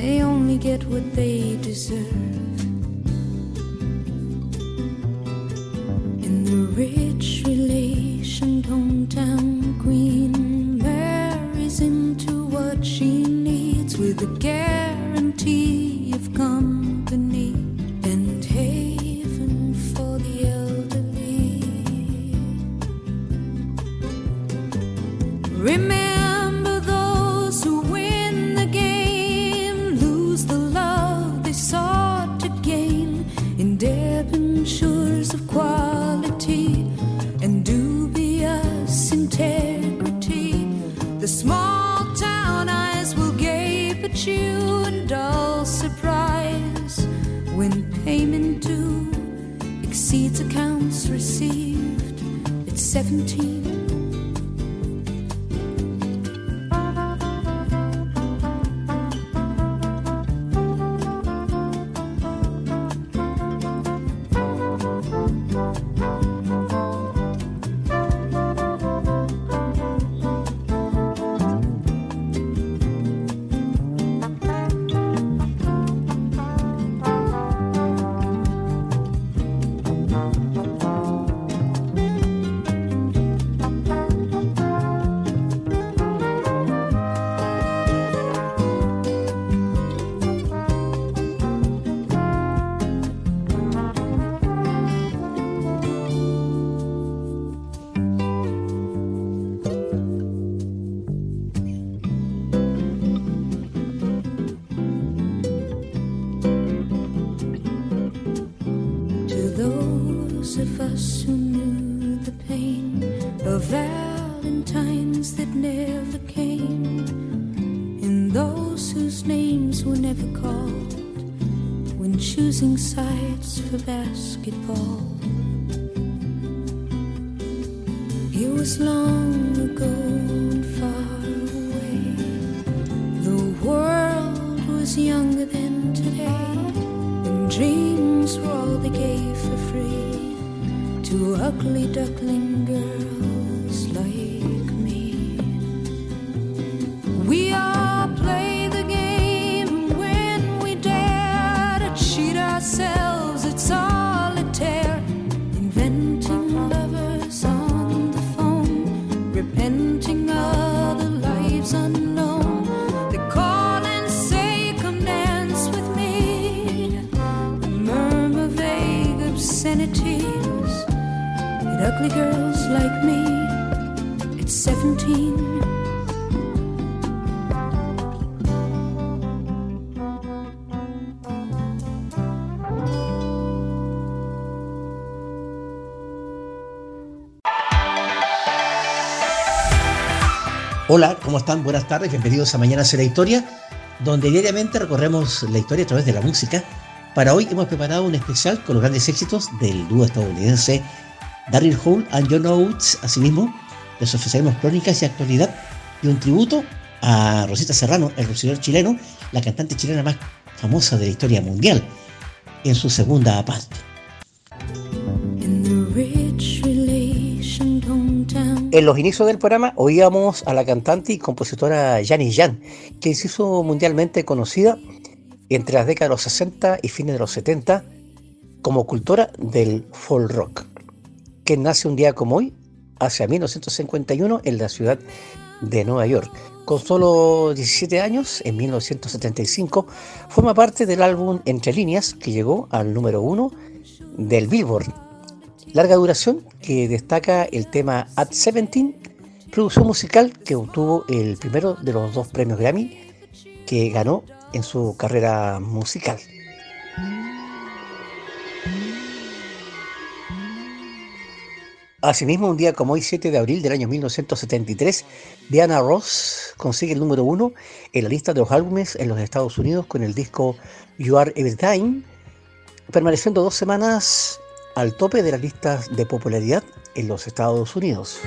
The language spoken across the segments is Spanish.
They only get what they deserve. In the rich relation hometown queen marries into what she needs with a guarantee It was long ago and far away. The world was younger than today, and dreams were all they gave for free to ugly duckling girls at 17. Hola, ¿cómo están? Buenas tardes, bienvenidos a Mañana será Historia, donde diariamente recorremos la historia a través de la música. Para hoy hemos preparado un especial con los grandes éxitos del dúo estadounidense Daryl Hall and John Oates. Asimismo, les ofreceremos crónicas y actualidad y un tributo a Rosita Serrano, el ruiseñor chileno, la cantante chilena más famosa de la historia mundial, en su segunda parte. En los inicios del programa oíamos a la cantante y compositora Janis Jan, quien se hizo mundialmente conocida entre las décadas de los 60 y fines de los 70 como cultora del folk rock, que nace un día como hoy, hacia 1951, en la ciudad de Nueva York. Con solo 17 años, en 1975, forma parte del álbum Entre líneas, que llegó al número uno del Billboard larga duración que destaca el tema At 17, producción musical que obtuvo el primero de los dos premios Grammy que ganó en su carrera musical. Asimismo, un día como hoy, 7 de abril del año 1973, Diana Ross consigue el número uno en la lista de los álbumes en los Estados Unidos con el disco You Are Everything, permaneciendo dos semanas al tope de las listas de popularidad en los Estados Unidos.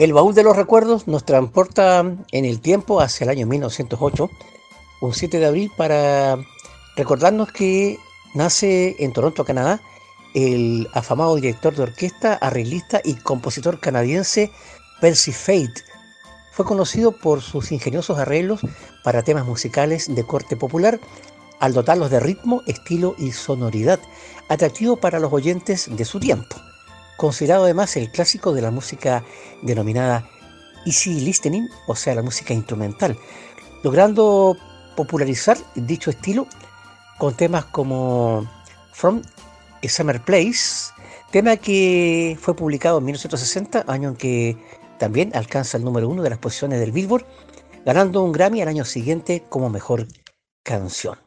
El baúl de los recuerdos nos transporta en el tiempo hacia el año 1908, un 7 de abril, para recordarnos que nace en Toronto, Canadá, el afamado director de orquesta, arreglista y compositor canadiense Percy Fate. Fue conocido por sus ingeniosos arreglos para temas musicales de corte popular, al dotarlos de ritmo, estilo y sonoridad, atractivo para los oyentes de su tiempo considerado además el clásico de la música denominada easy listening, o sea, la música instrumental, logrando popularizar dicho estilo con temas como From a Summer Place, tema que fue publicado en 1960, año en que también alcanza el número uno de las posiciones del Billboard, ganando un Grammy al año siguiente como mejor canción.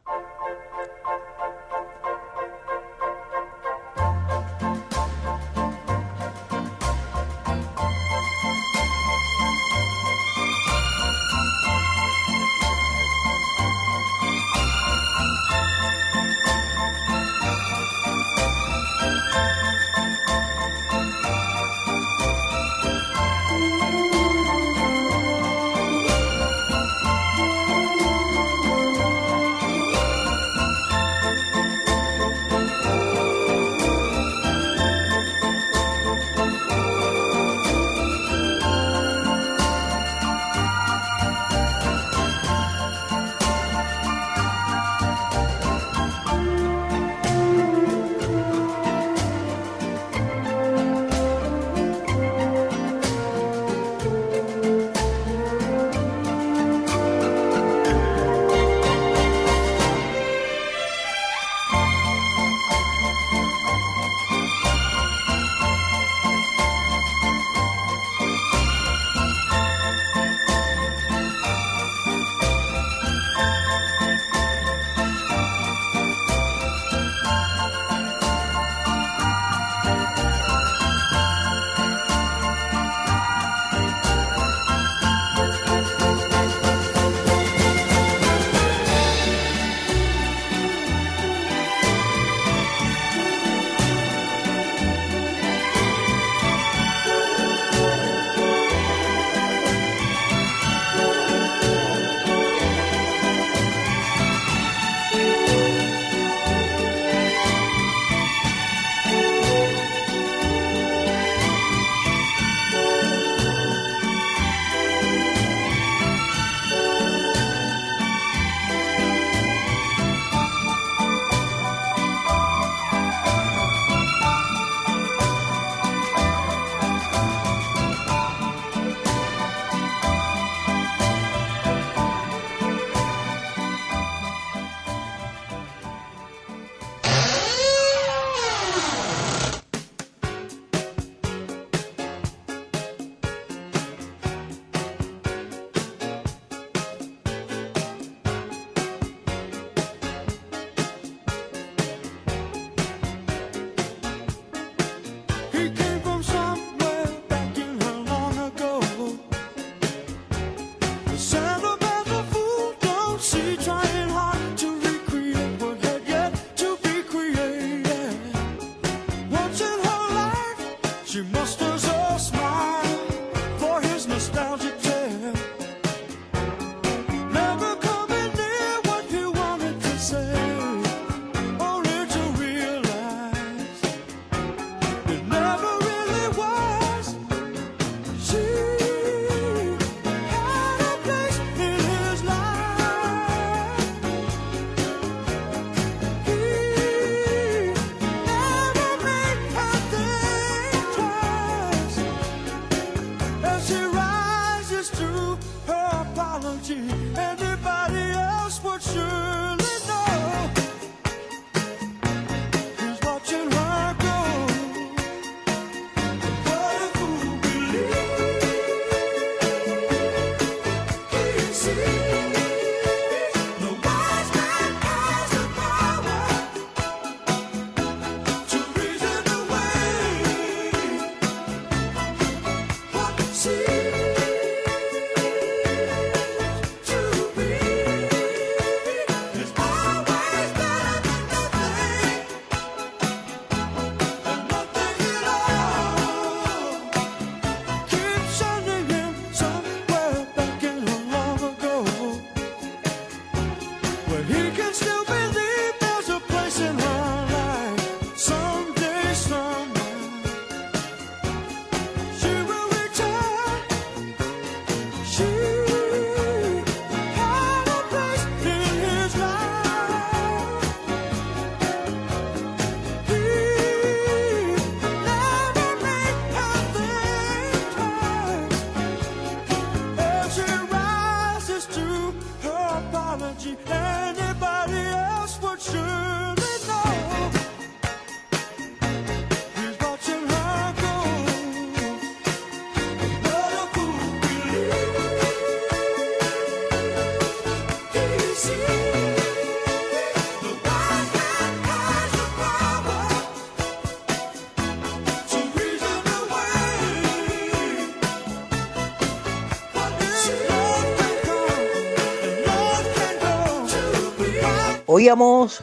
Oíamos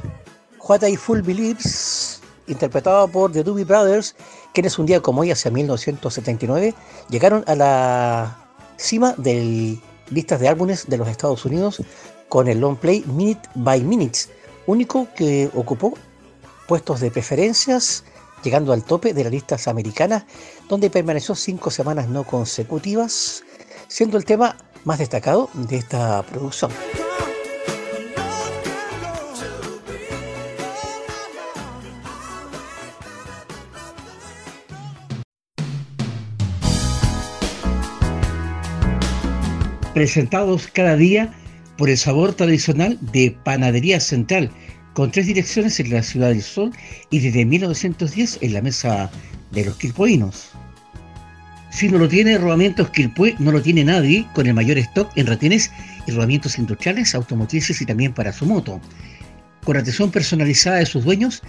What I Full Believes, interpretado por The Doobie Brothers, quienes un día como hoy, hacia 1979, llegaron a la cima de listas de álbumes de los Estados Unidos con el long play Minute by Minutes, único que ocupó puestos de preferencias, llegando al tope de las listas americanas, donde permaneció cinco semanas no consecutivas, siendo el tema más destacado de esta producción. Presentados cada día por el sabor tradicional de Panadería Central, con tres direcciones en la Ciudad del Sol y desde 1910 en la mesa de los quilpoinos. Si no lo tiene Rodamientos Quilpue, no lo tiene nadie, con el mayor stock en retenes y rodamientos industriales, automotrices y también para su moto. Con atención personalizada de sus dueños,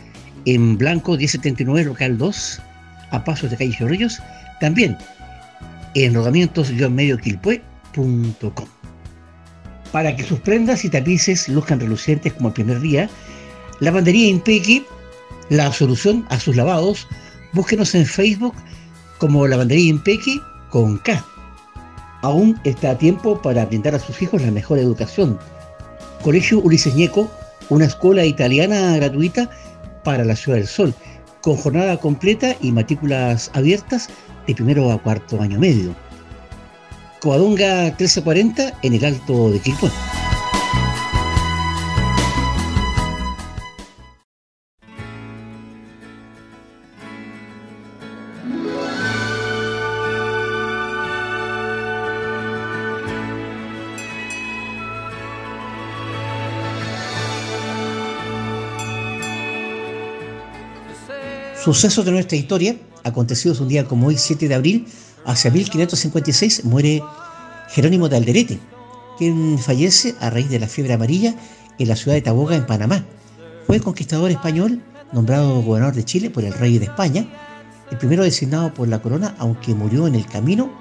en Blanco 1079 Local 2, a pasos de calle Chorrillos, también en rodamientos-medio Quilpue para que sus prendas y tapices luzcan relucientes como el primer día, Lavandería Impequi, la solución a sus lavados, búsquenos en Facebook como Lavandería Impequi con K. Aún está a tiempo para brindar a sus hijos la mejor educación. Colegio Ulises Ñeco, una escuela italiana gratuita para la Ciudad del Sol, con jornada completa y matrículas abiertas de primero a cuarto año medio. Coadonga 1340 en el Alto de Quilpué. Sucesos de nuestra historia, acontecidos un día como hoy, 7 de abril Hacia 1556 muere Jerónimo de Alderete, quien fallece a raíz de la fiebre amarilla en la ciudad de Taboga, en Panamá. Fue conquistador español, nombrado gobernador de Chile por el rey de España, el primero designado por la corona, aunque murió en el camino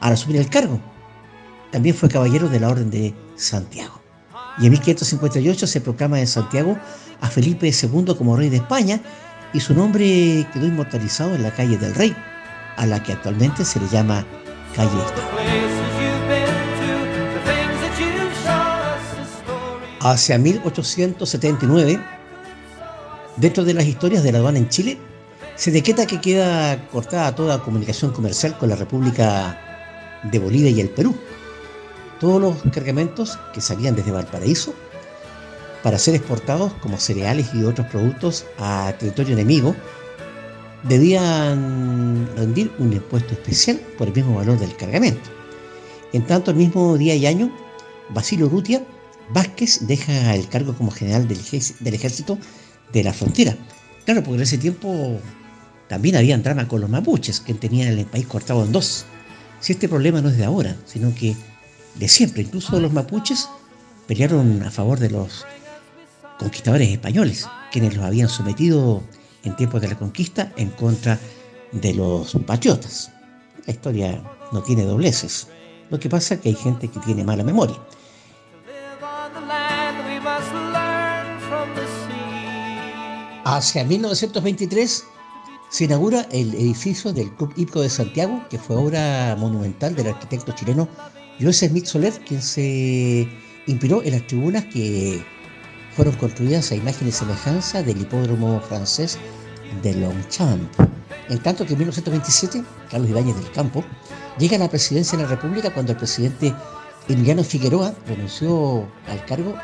al asumir el cargo. También fue caballero de la Orden de Santiago. Y en 1558 se proclama en Santiago a Felipe II como rey de España y su nombre quedó inmortalizado en la calle del rey, a la que actualmente se le llama Calle Hacia 1879, dentro de las historias de la aduana en Chile, se decreta que queda cortada toda comunicación comercial con la República de Bolivia y el Perú. Todos los cargamentos que salían desde Valparaíso para ser exportados como cereales y otros productos a territorio enemigo debían rendir un impuesto especial por el mismo valor del cargamento. En tanto, el mismo día y año, Basilio Rutia Vázquez deja el cargo como general del, ejército de la frontera. Claro, porque en ese tiempo también había drama con los mapuches, que tenían el país cortado en dos. Si este problema no es de ahora, sino que de siempre, incluso los mapuches pelearon a favor de los conquistadores españoles, quienes los habían sometido en tiempos de la conquista en contra de los patriotas. La historia no tiene dobleces. Lo que pasa es que hay gente que tiene mala memoria. Hacia 1923 se inaugura el edificio del Club Hípico de Santiago, que fue obra monumental del arquitecto chileno Joseph Smith Soler, quien se inspiró en las tribunas que fueron construidas a imagen y semejanza del hipódromo francés de Longchamp. En tanto que en 1927, Carlos Ibáñez del Campo llega a la presidencia de la República cuando el presidente Emiliano Figueroa renunció al cargo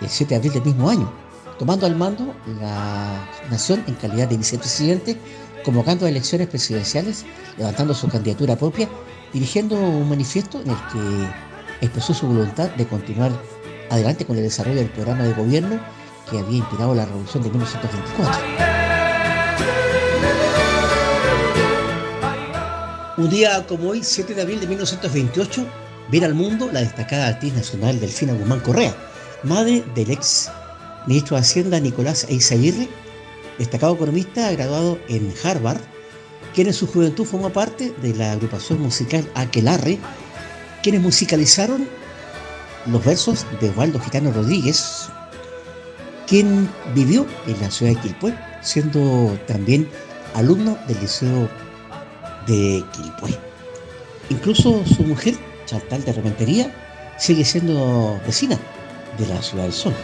el 7 de abril del mismo año, tomando al mando la nación en calidad de vicepresidente, convocando a elecciones presidenciales, levantando su candidatura propia, dirigiendo un manifiesto en el que expresó su voluntad de continuar adelante con el desarrollo del programa de gobierno que había inspirado la revolución de 1924. Un día como hoy, 7 de abril de 1928, viene al mundo la destacada actriz nacional Delfina Guzmán Correa, madre del ex ministro de Hacienda Nicolás Eizaguirre, destacado economista graduado en Harvard, quien en su juventud formó parte de la agrupación musical Aquelarre, quienes musicalizaron los versos de Osvaldo Gitano Rodríguez, quien vivió en la ciudad de Quilpué, siendo también alumno del Liceo de Quilpué. Incluso su mujer, Chantal de Rementería, sigue siendo vecina de la ciudad del Sol.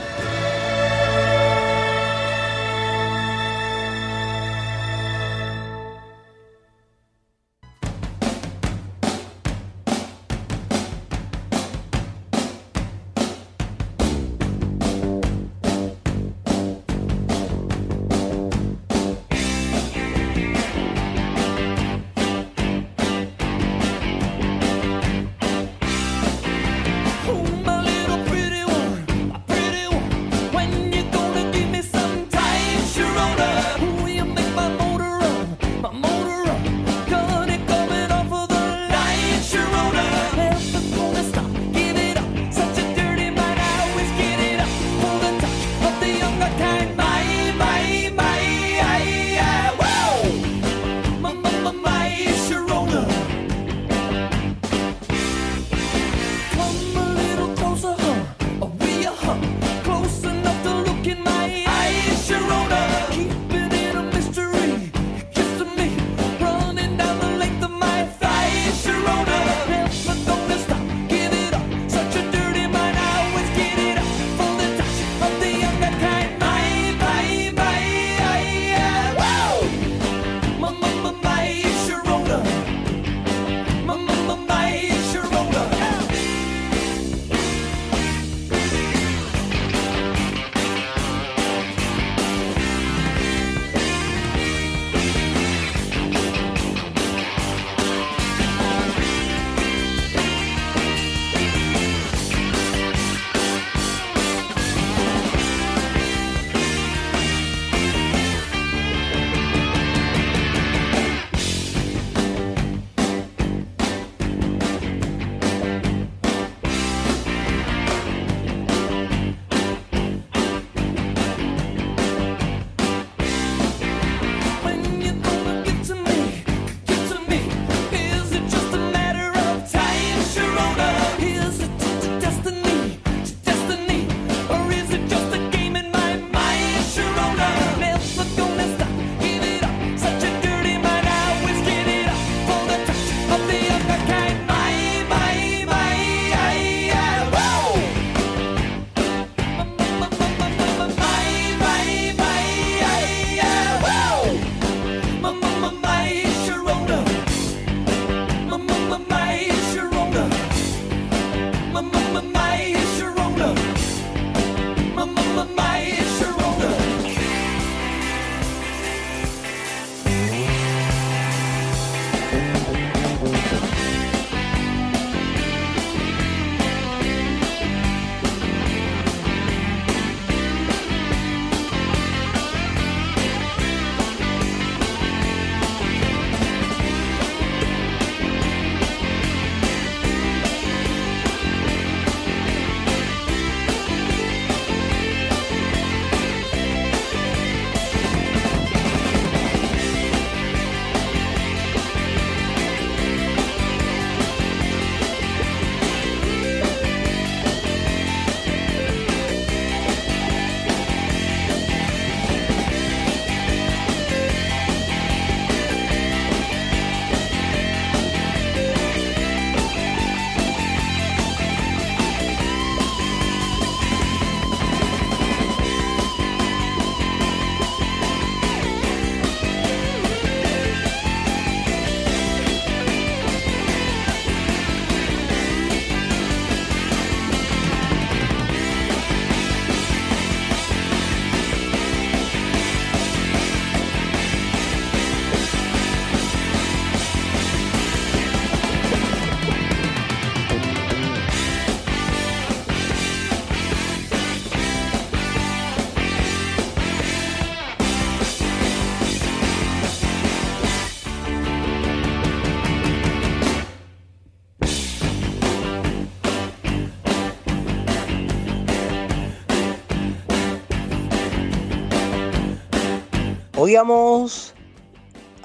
Oíamos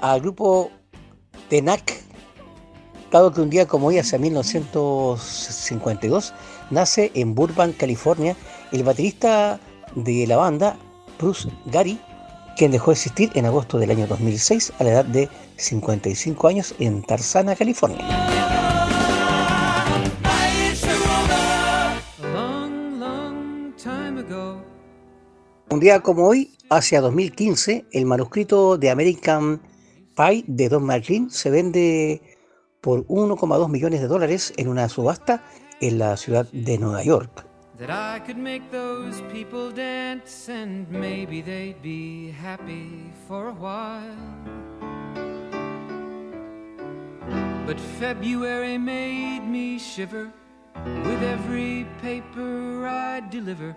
al grupo TENAC, dado que un día como hoy, hace 1952, nace en Burbank, California, el baterista de la banda, Bruce Gary, quien dejó de existir en agosto del año 2006 a la edad de 55 años en Tarzana, California. Un día como hoy, hacia 2015, el manuscrito de American Pie de Don McLean se vende por 1,2 millones de dólares en una subasta en la ciudad de Nueva York. Those people dance and maybe they'd be happy for a while. But February made me shiver with every paper I deliver.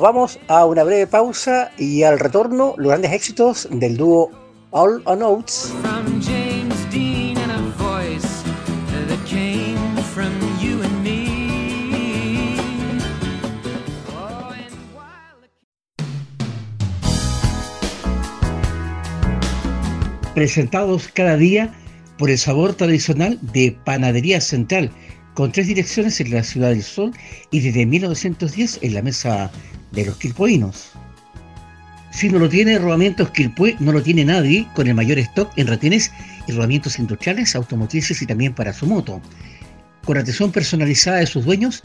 Nos vamos a una breve pausa y al retorno los grandes éxitos del dúo All on Oats. Presentados cada día por el sabor tradicional de Panadería Central, con tres direcciones en la Ciudad del Sol y desde 1910 en la mesa de los quilpoinos. Si no lo tiene Rodamientos Quilpue, no lo tiene nadie, con el mayor stock en retenes y rodamientos industriales, automotrices y también para su moto. Con atención personalizada de sus dueños,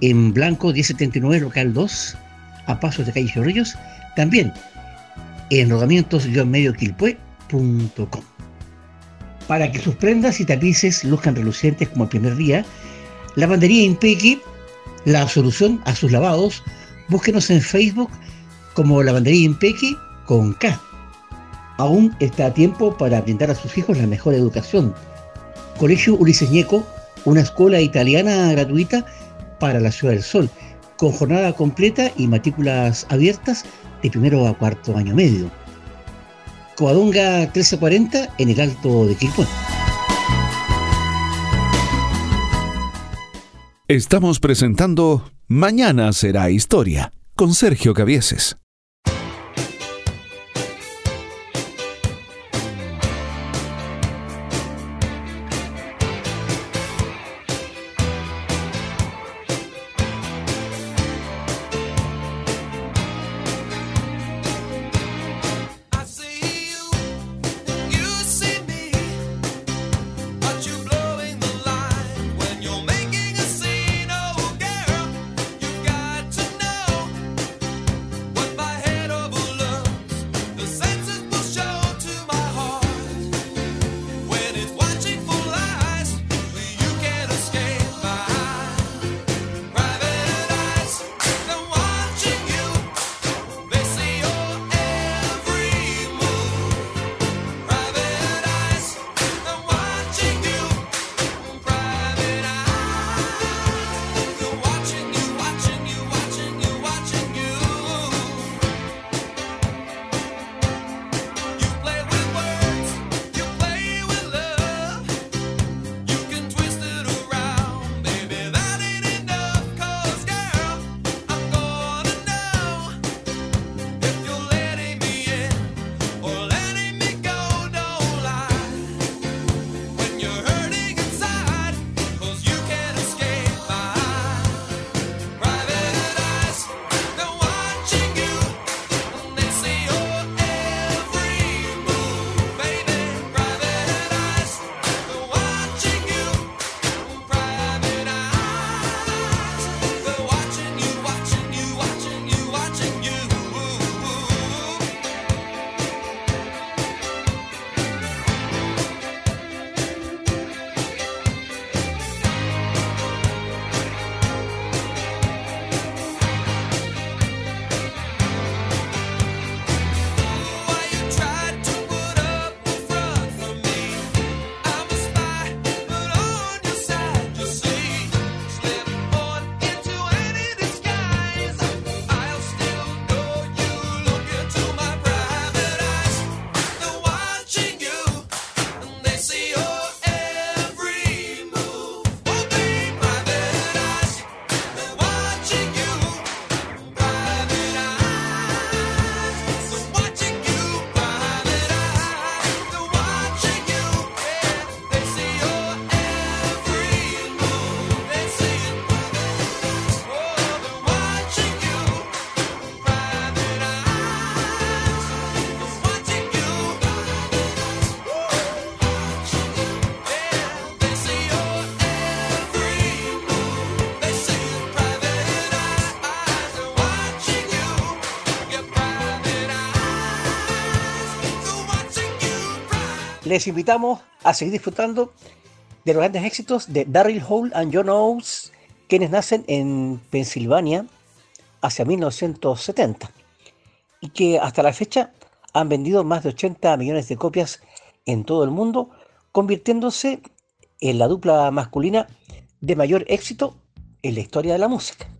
en Blanco 1079 Local 2, a pasos de calle Chorrillos, también en rodamientos-medioquilpue.com. Para que sus prendas y tapices luzcan relucientes como el primer día, Lavandería Impequi, la solución a sus lavados, búsquenos en Facebook como Lavandería Impequi con K. Aún está a tiempo para brindar a sus hijos la mejor educación. Colegio Ulises Ñeco, una escuela italiana gratuita para la Ciudad del Sol, con jornada completa y matrículas abiertas de primero a cuarto año medio. Coadonga 1340 en el Alto de Quilpué. Estamos presentando Mañana será historia con Sergio Cavieses. Les invitamos a seguir disfrutando de los grandes éxitos de Daryl Hall and John Oates, quienes nacen en Pensilvania hacia 1970 y que hasta la fecha han vendido más de 80 millones de copias en todo el mundo, convirtiéndose en la dupla masculina de mayor éxito en la historia de la música.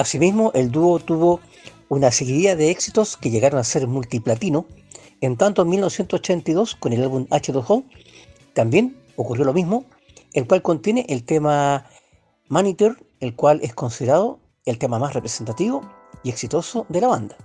Asimismo, el dúo tuvo una seguidilla de éxitos que llegaron a ser multiplatino. En tanto, en 1982, con el álbum H2O, también ocurrió lo mismo, el cual contiene el tema Monitor, el cual es considerado el tema más representativo y exitoso de la banda.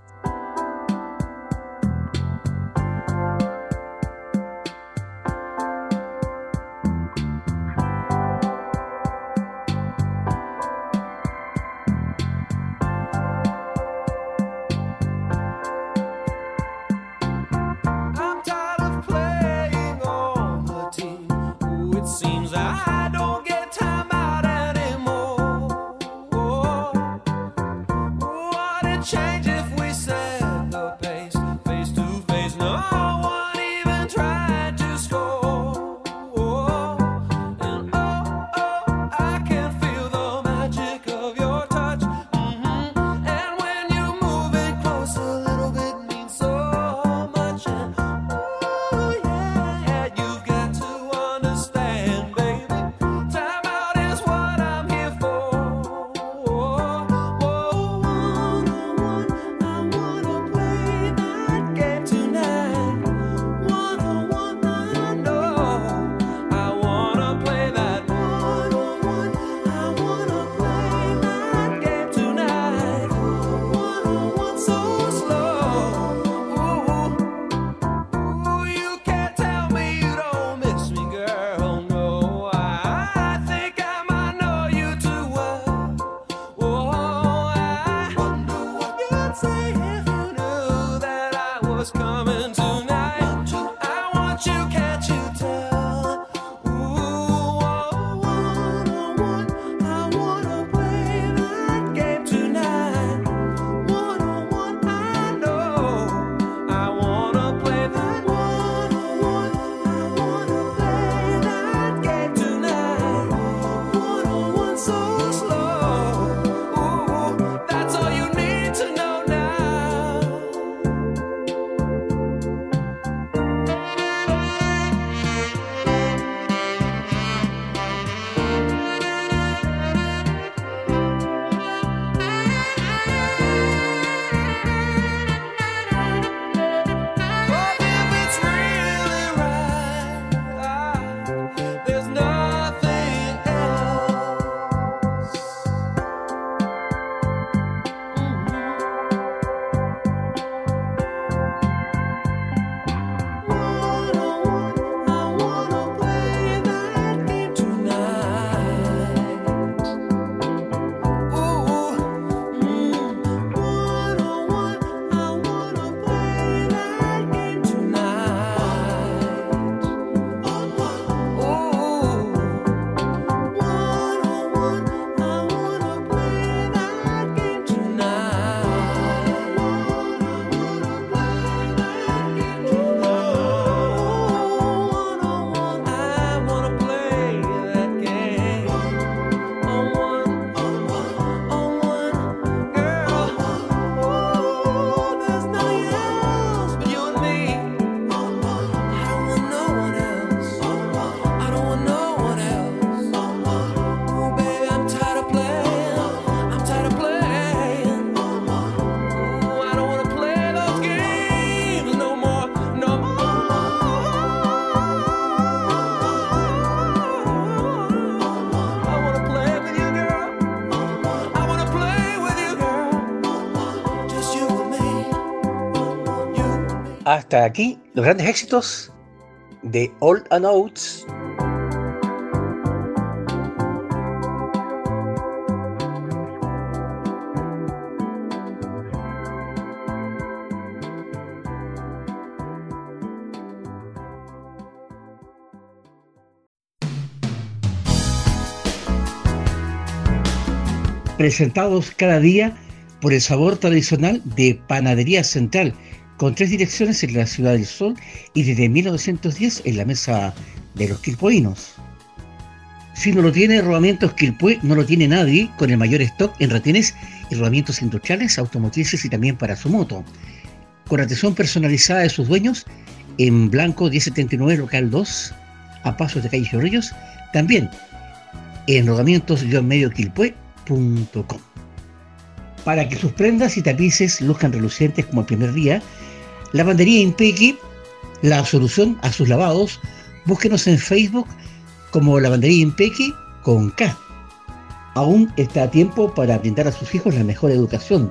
Hasta aquí los grandes éxitos de Old and Oats. presentados cada día por el sabor tradicional de Panadería Central, con tres direcciones en la Ciudad del Sol y desde 1910 en la mesa de los quilpoinos. Si no lo tiene Rodamientos Quilpue, no lo tiene nadie, con el mayor stock en retenes y rodamientos industriales, automotrices y también para su moto. Con atención personalizada de sus dueños, en Blanco 1079 Local 2, a pasos de Calle Chorrillos, también en rodamientos-medio para que sus prendas y tapices luzcan relucientes como el primer día, Lavandería Impequi, la solución a sus lavados, búsquenos en Facebook como Lavandería Impequi con K. Aún está a tiempo para brindar a sus hijos la mejor educación.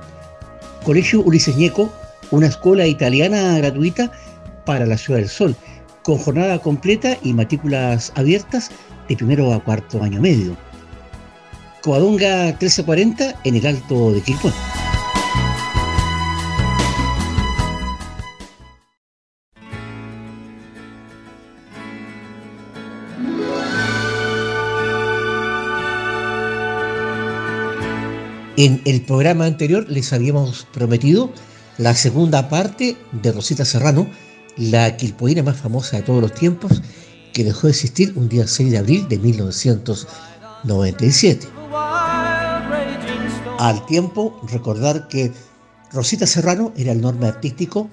Colegio Ulises Ñeco, una escuela italiana gratuita para la Ciudad del Sol, con jornada completa y matrículas abiertas de primero a cuarto año medio. Coadonga 1340 en el Alto de Quilpué. En el programa anterior les habíamos prometido la segunda parte de Rosita Serrano, la quilpoína más famosa de todos los tiempos, que dejó de existir un día 6 de abril de 1997. Al tiempo, recordar que Rosita Serrano era el nombre artístico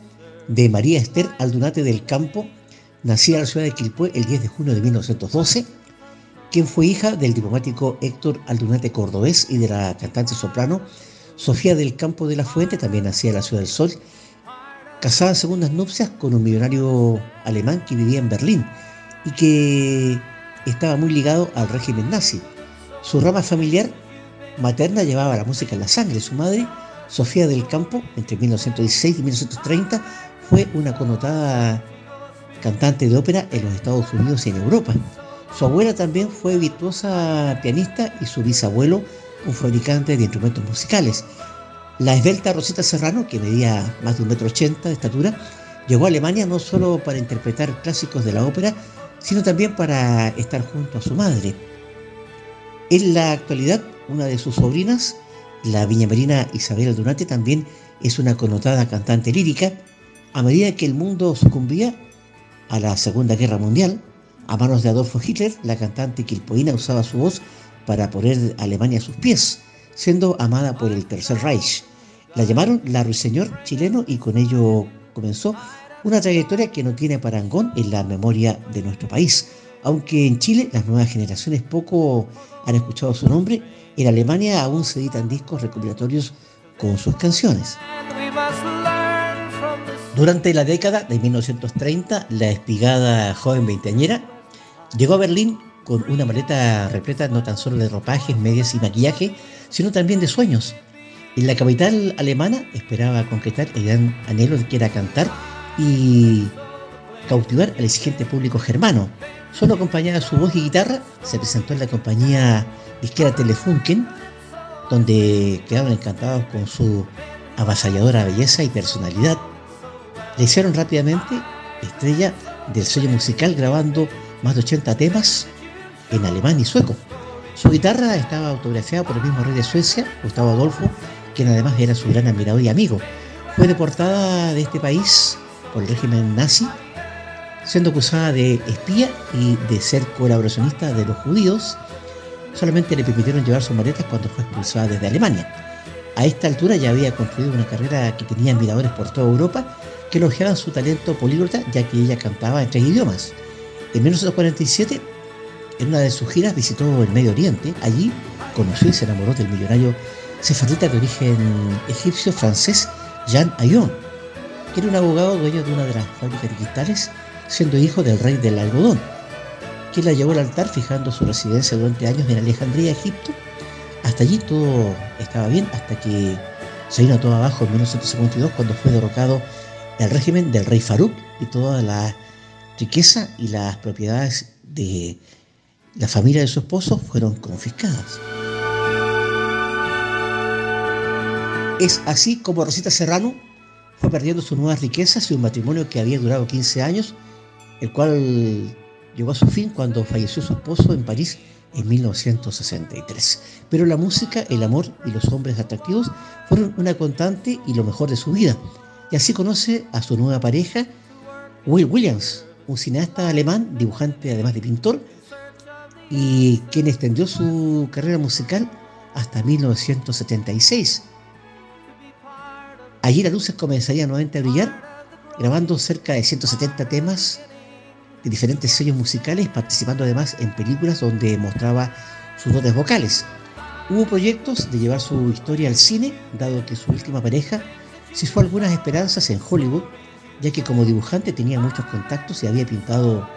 de María Esther Aldunate del Campo, nacida en la ciudad de Quilpué el 10 de junio de 1912, quien fue hija del diplomático Héctor Aldunate Cordobés y de la cantante soprano Sofía del Campo de la Fuente, también nacida en la ciudad del Sol, casada en segundas nupcias con un millonario alemán que vivía en Berlín y que estaba muy ligado al régimen nazi. Su rama familiar materna llevaba la música en la sangre. Su madre, Sofía del Campo, entre 1916 y 1930, fue una connotada cantante de ópera en los Estados Unidos y en Europa. Su abuela también fue virtuosa pianista y su bisabuelo un fabricante de instrumentos musicales. La esbelta Rosita Serrano, que medía más de un metro ochenta de estatura, llegó a Alemania no solo para interpretar clásicos de la ópera, sino también para estar junto a su madre. En la actualidad una de sus sobrinas, la viñamerina Isabel Donate, también es una connotada cantante lírica. A medida que el mundo sucumbía a la Segunda Guerra Mundial, a manos de Adolfo Hitler, la cantante quilpoína usaba su voz para poner a Alemania a sus pies, siendo amada por el Tercer Reich. La llamaron la Ruiseñor chileno y con ello comenzó una trayectoria que no tiene parangón en la memoria de nuestro país. Aunque en Chile las nuevas generaciones poco han escuchado su nombre, en Alemania aún se editan discos recopilatorios con sus canciones. Durante la década de 1930, la espigada joven veinteañera llegó a Berlín con una maleta repleta no tan solo de ropajes, medias y maquillaje, sino también de sueños. En la capital alemana esperaba concretar el gran anhelo de que era cantar y cautivar al exigente público germano. Solo acompañada de su voz y guitarra, se presentó en la compañía disquera Telefunken, donde quedaron encantados con su avasalladora belleza y personalidad. Le hicieron rápidamente estrella del sello musical grabando más de 80 temas en alemán y sueco. Su guitarra estaba autografiada por el mismo rey de Suecia, Gustavo Adolfo, quien además era su gran admirador y amigo. Fue deportada de este país por el régimen nazi, siendo acusada de espía y de ser colaboracionista de los judíos solamente le permitieron llevar sus maletas cuando fue expulsada desde Alemania. A esta altura ya había construido una carrera que tenía admiradores por toda Europa que elogiaban su talento políglota ya que ella cantaba en tres idiomas. En 1947, en una de sus giras visitó el Medio Oriente. Allí conoció y se enamoró del millonario sefardita de origen egipcio francés Jean Ayon, que era un abogado dueño de una de las fábricas de cristales, siendo hijo del rey del algodón que la llevó al altar fijando su residencia durante años en Alejandría, Egipto. Hasta allí todo estaba bien, hasta que se vino todo abajo en 1952 cuando fue derrocado el régimen del rey Farouk y toda la riqueza y las propiedades de la familia de su esposo fueron confiscadas. Es así como Rosita Serrano fue perdiendo sus nuevas riquezas y un matrimonio que había durado 15 años, el cual llegó a su fin cuando falleció su esposo en París en 1963. Pero la música, el amor y los hombres atractivos fueron una constante y lo mejor de su vida. Y así conoce a su nueva pareja, Will Williams, un cineasta alemán, dibujante además de pintor, y quien extendió su carrera musical hasta 1976. Allí las luces comenzarían nuevamente a brillar, grabando cerca de 170 temas de diferentes sellos musicales, participando además en películas donde mostraba sus dotes vocales. Hubo proyectos de llevar su historia al cine, dado que su última pareja se hizo algunas esperanzas en Hollywood, ya que como dibujante tenía muchos contactos y había pintado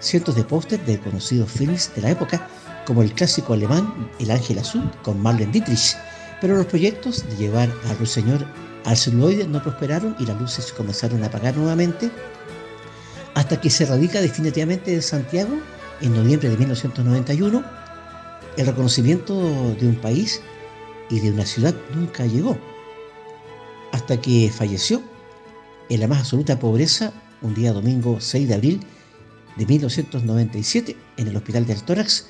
cientos de pósters de conocidos films de la época, como el clásico alemán El Ángel Azul con Marlene Dietrich. Pero los proyectos de llevar al ruiseñor al celuloide no prosperaron y las luces comenzaron a apagar nuevamente hasta que se radica definitivamente en Santiago en noviembre de 1991. El reconocimiento de un país y de una ciudad nunca llegó, hasta que falleció en la más absoluta pobreza un día domingo 6 de abril de 1997 en el Hospital del Tórax.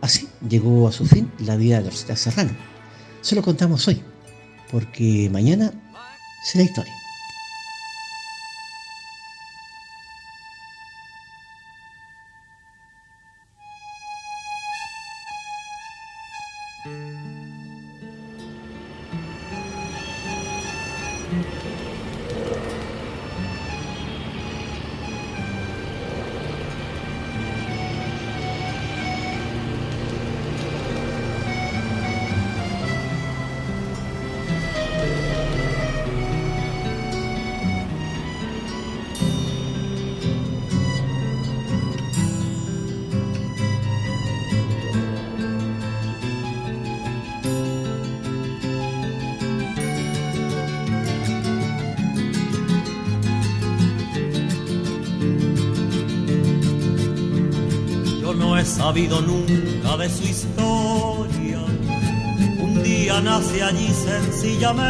Así llegó a su fin la vida de Rosita Serrano. Se lo contamos hoy, porque mañana será historia. jamais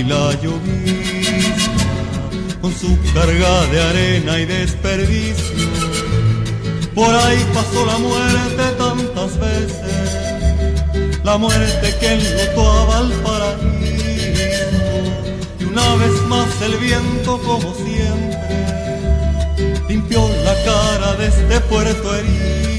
y la llovizna con su carga de arena y desperdicio. Por ahí pasó la muerte tantas veces la muerte que enlutó a Valparaíso y una vez más el viento como siempre limpió la cara de este puerto herido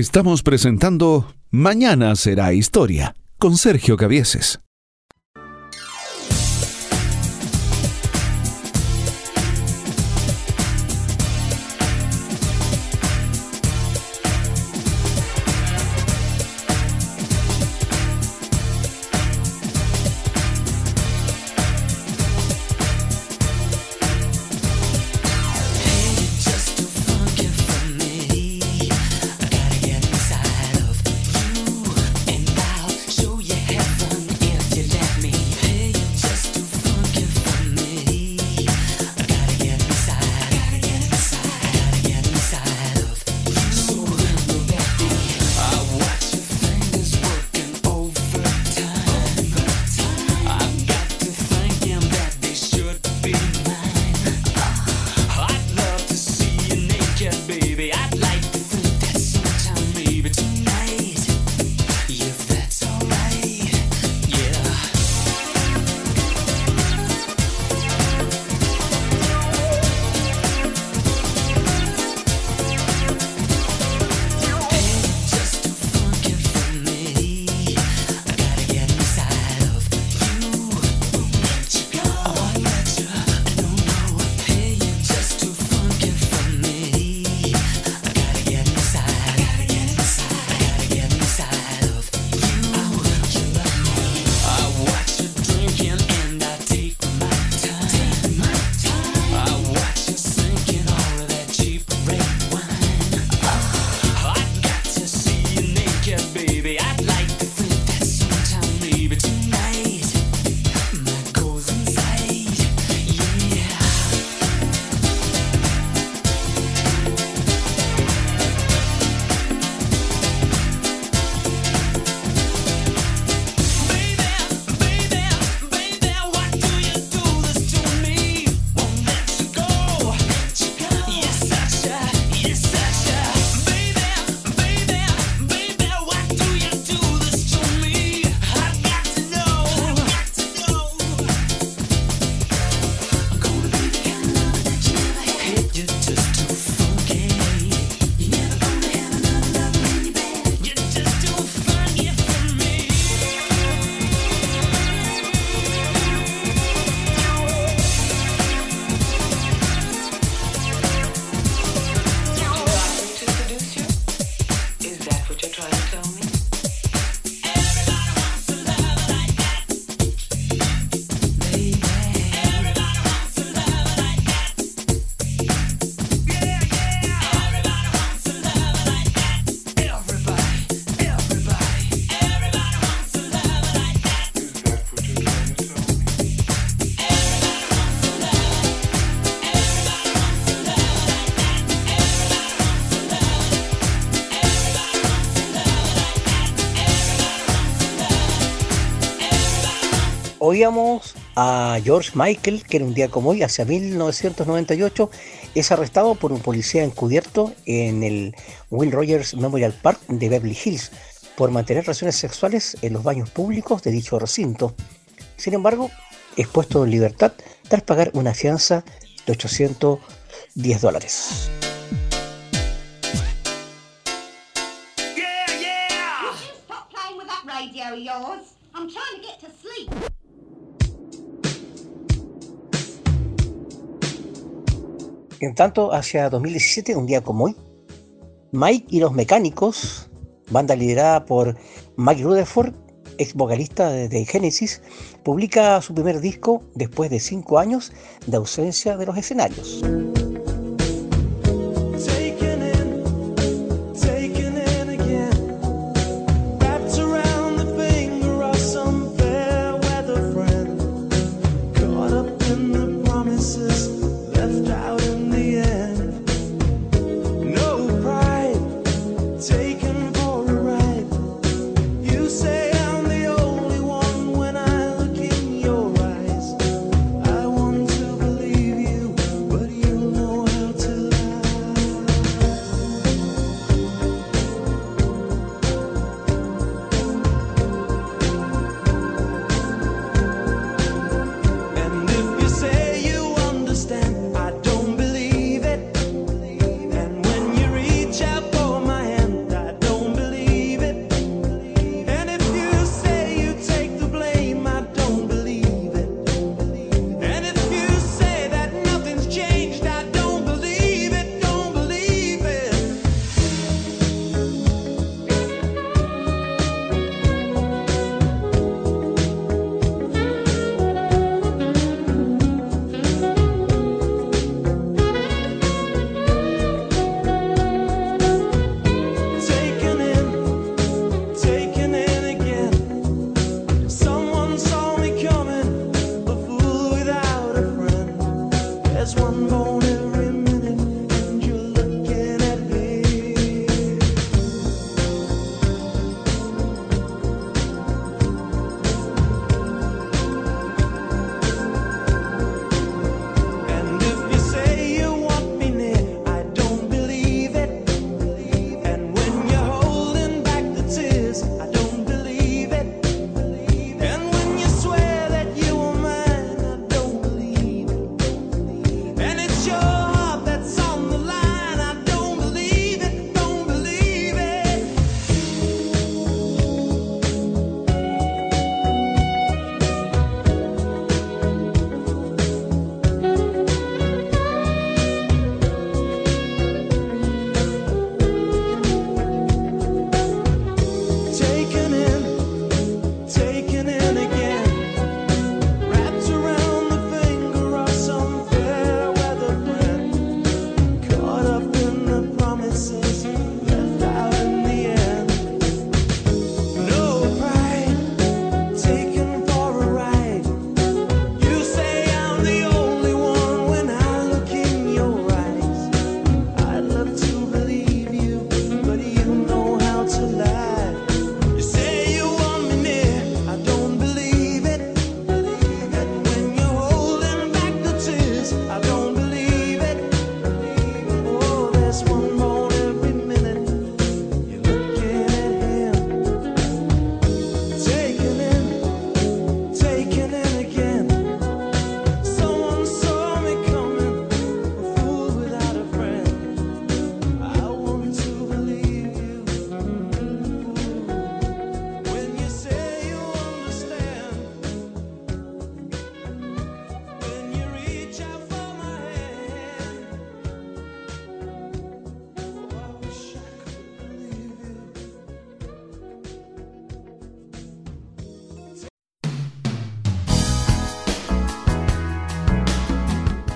Estamos presentando Mañana será historia con Sergio Cavieses. A George Michael, que en un día como hoy, hacia 1998, es arrestado por un policía encubierto en el Will Rogers Memorial Park de Beverly Hills por mantener relaciones sexuales en los baños públicos de dicho recinto. Sin embargo, es puesto en libertad tras pagar una fianza de 810 dólares. En tanto, hacia 2017, un día como hoy, Mike y los Mecánicos, banda liderada por Mike Rutherford, ex vocalista de Genesis, publica su primer disco después de cinco años de ausencia de los escenarios.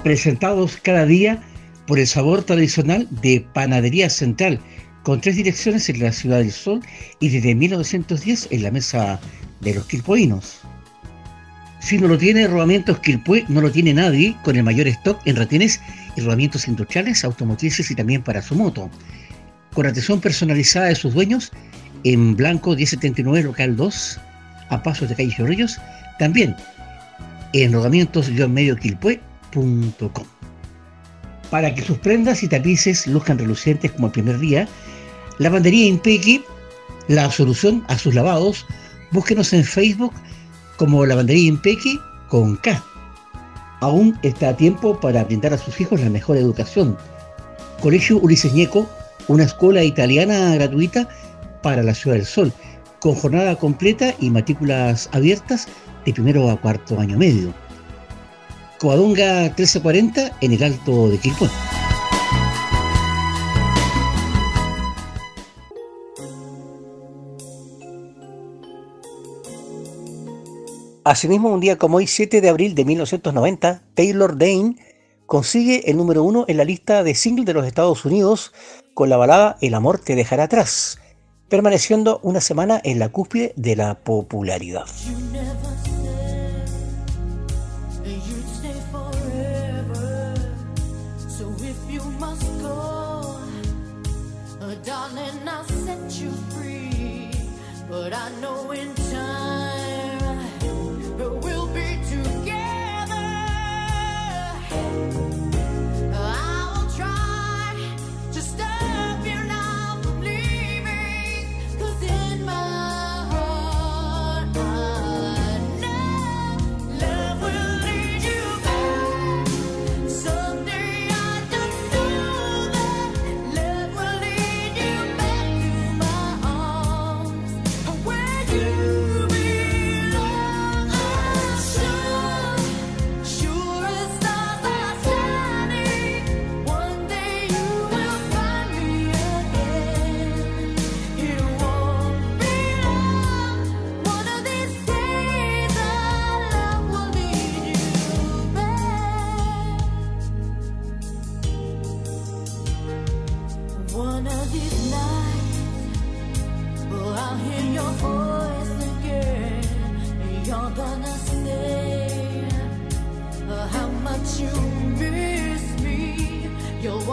Presentados cada día por el sabor tradicional de Panadería Central, con tres direcciones en la Ciudad del Sol y desde 1910 en la mesa de los quilpoinos. Si no lo tiene Rodamientos Quilpue, no lo tiene nadie, con el mayor stock en retenes y rodamientos industriales, automotrices y también para su moto. Con atención personalizada de sus dueños, en Blanco 1079 Local 2, a pasos de Calle Chorrillos, también en Para que sus prendas y tapices luzcan relucientes como el primer día, Lavandería Impequi, la solución a sus lavados, búsquenos en Facebook como Lavandería Impequi con K. Aún está a tiempo para brindar a sus hijos la mejor educación. Colegio Ulises Ñeco, una escuela italiana gratuita para la Ciudad del Sol, con jornada completa y matrículas abiertas de primero a cuarto año medio. Coadonga 1340 en el Alto de Quilpué. Asimismo, un día como hoy, 7 de abril de 1990, Taylor Dane consigue el número uno en la lista de singles de los Estados Unidos con la balada El amor te dejará atrás, permaneciendo una semana en la cúspide de la popularidad. I know.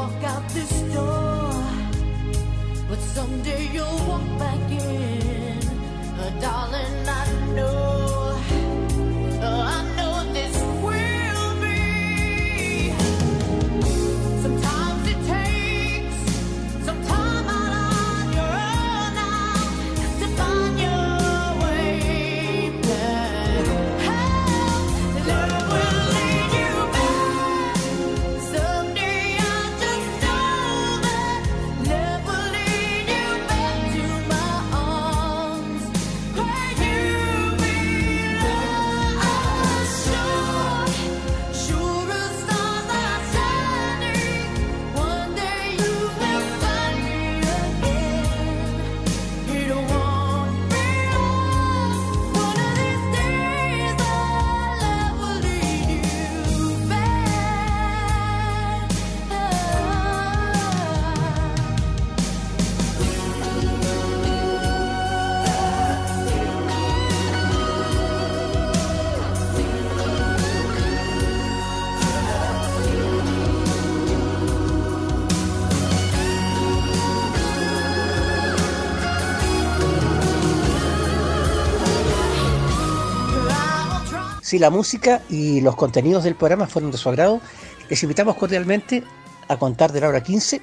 walk out this Si la música y los contenidos del programa fueron de su agrado, les invitamos cordialmente a contar de la hora 15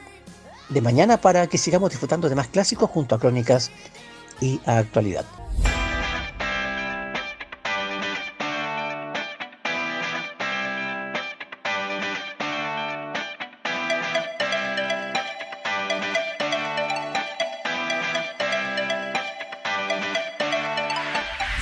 de mañana para que sigamos disfrutando de más clásicos junto a crónicas y a actualidad.